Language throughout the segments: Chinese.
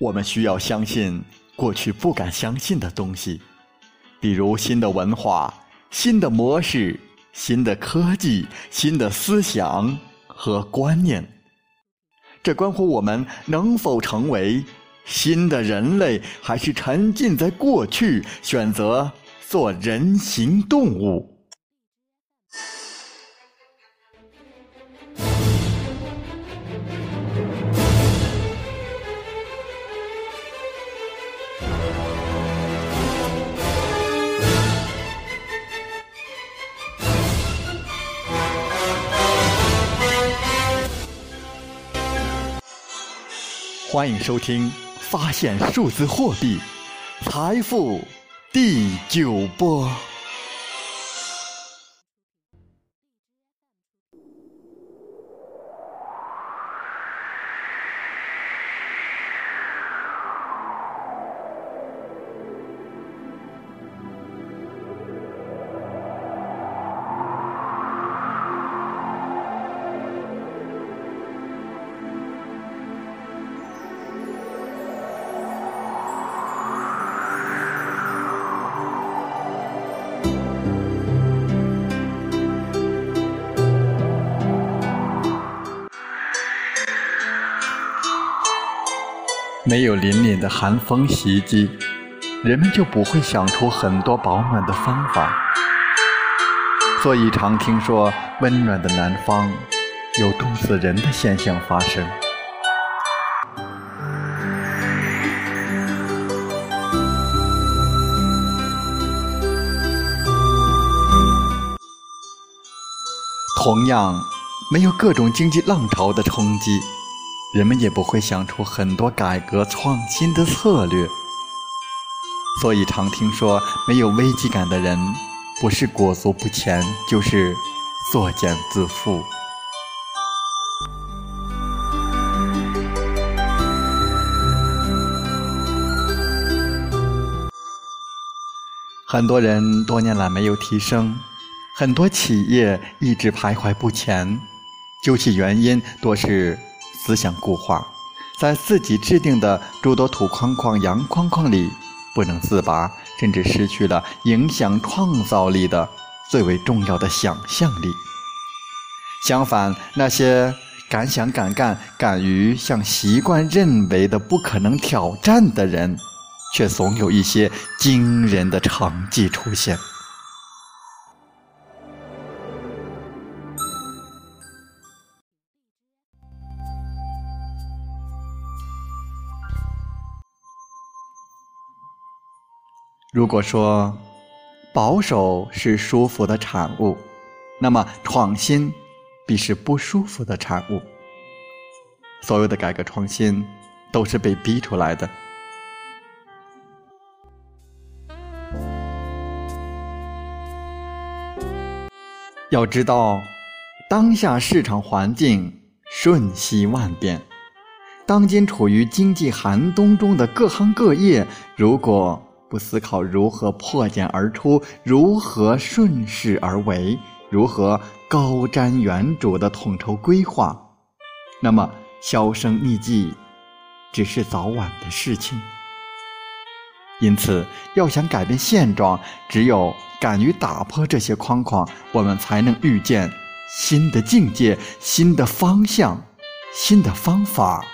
我们需要相信过去不敢相信的东西，比如新的文化、新的模式、新的科技、新的思想和观念。这关乎我们能否成为新的人类，还是沉浸在过去，选择做人形动物。欢迎收听《发现数字货币财富》第九波。没有凛凛的寒风袭击，人们就不会想出很多保暖的方法。所以常听说温暖的南方有冻死人的现象发生。同样，没有各种经济浪潮的冲击。人们也不会想出很多改革创新的策略，所以常听说没有危机感的人，不是裹足不前，就是作茧自缚。很多人多年来没有提升，很多企业一直徘徊不前，究其原因，多是。思想固化，在自己制定的诸多土框框、洋框框里不能自拔，甚至失去了影响创造力的最为重要的想象力。相反，那些敢想敢干、敢于向习惯认为的不可能挑战的人，却总有一些惊人的成绩出现。如果说保守是舒服的产物，那么创新必是不舒服的产物。所有的改革创新都是被逼出来的。要知道，当下市场环境瞬息万变，当今处于经济寒冬中的各行各业，如果不思考如何破茧而出，如何顺势而为，如何高瞻远瞩的统筹规划，那么销声匿迹只是早晚的事情。因此，要想改变现状，只有敢于打破这些框框，我们才能遇见新的境界、新的方向、新的方法、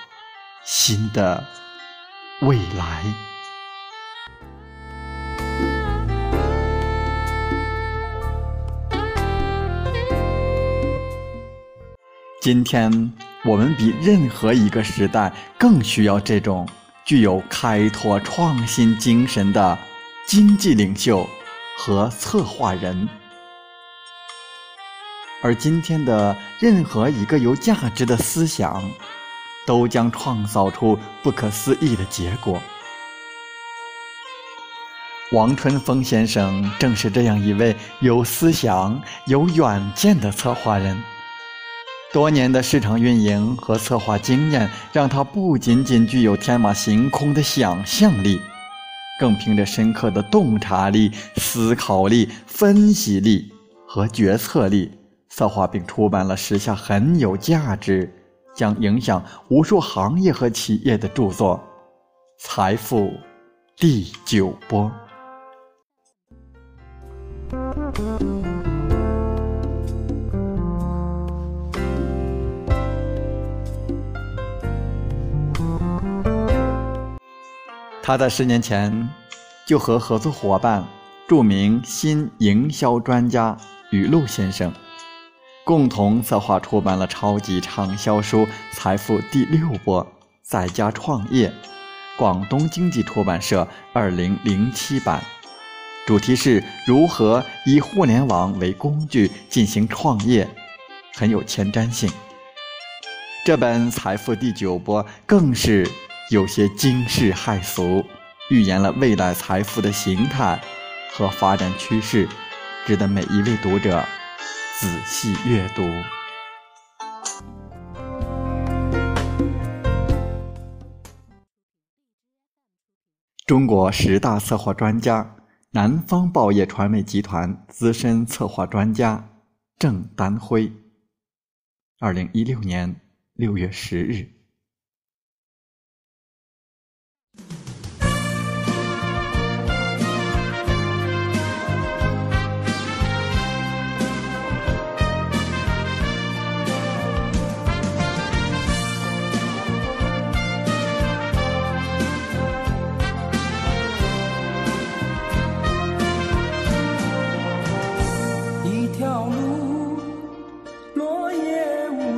新的未来。今天我们比任何一个时代更需要这种具有开拓创新精神的经济领袖和策划人，而今天的任何一个有价值的思想，都将创造出不可思议的结果。王春风先生正是这样一位有思想、有远见的策划人。多年的市场运营和策划经验，让他不仅仅具有天马行空的想象力，更凭着深刻的洞察力、思考力、分析力和决策力，策划并出版了时下很有价值、将影响无数行业和企业的著作，财富第九波。他在十年前就和合作伙伴、著名新营销专家雨露先生共同策划出版了超级畅销书《财富第六波在家创业》，广东经济出版社二零零七版，主题是如何以互联网为工具进行创业，很有前瞻性。这本《财富第九波》更是。有些惊世骇俗，预言了未来财富的形态和发展趋势，值得每一位读者仔细阅读。中国十大策划专家，南方报业传媒集团资深策划专家郑丹辉，二零一六年六月十日。